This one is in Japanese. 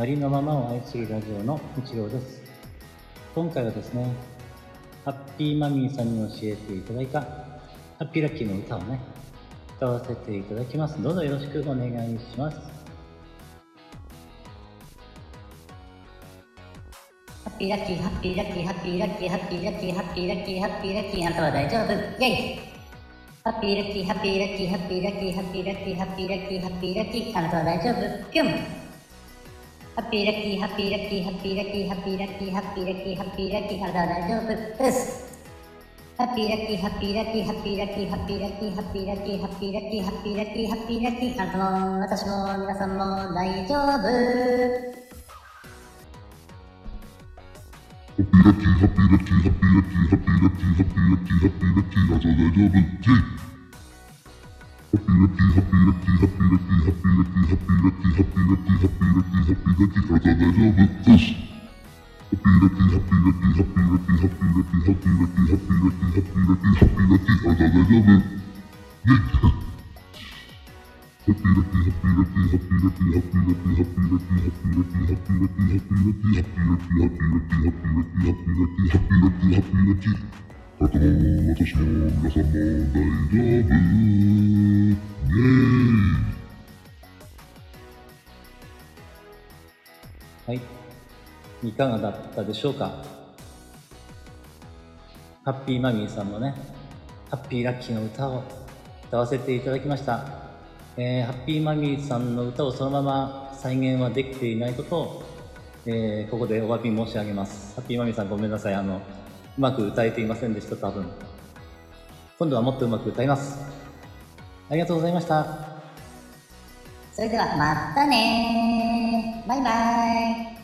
ありのままを愛するラジオの一郎です。今回はですね、ハッピーマミーさんに教えていただいた、ハッピーラッキーの歌をね、歌わせていただきます。どうぞよろしくお願いします。ハッピーラッキー、ハッピーラッキー、ハッピーラッキー、ハッピーラッキー、ハッピーラッキー、ハッピーラッキー、あなたは大丈夫。イェイハッピーラッキー、ハッピーラッキー、ハッピーラッキー、ハッピーラッキー、ハッピーラッキー、ハッピーラッキー、あなたは大丈夫。ピョンハッピーラッキー、ハッピーラッキー、ハッピーラッキー、ハッピーラッキー、ハッピーラッキー、ハッピーラッキー、ハッピーラッキー。ハッピーラッキー、ハッピーラッキー、ハッピーラッキー、ハッピーラッキー、ハッピーラッキー、ハッピーラッキー、ハッピーラッキー、ハッピーラッキー、ハッピーラッキー、ハッピーラッキー。ハッピーラッキー、ハッピーラッキー、ハッピーラッキー、ハッピーラッキー、ハッピーラッキー、ハッピーラッキー、ハッピーラッキーハッピーラッキーハッピーラッキーハッピーラッキーハッピーラッキーハッピーハッピーラッキーハッッッッッッッッッッッッッッッッ丈夫。私も皆さんも大丈夫はい。いかがだったでしょうか？ハッピーマミーさんのね、ハッピーラッキーの歌を歌わせていただきました。えー、ハッピーマミーさんの歌をそのまま再現はできていないことを、えー、ここでお詫び申し上げます。ハッピーマミーさんごめんなさい。あの、うまく歌えていませんでした、多分。今度はもっとうまく歌います。ありがとうございました。それではまたねバイバイ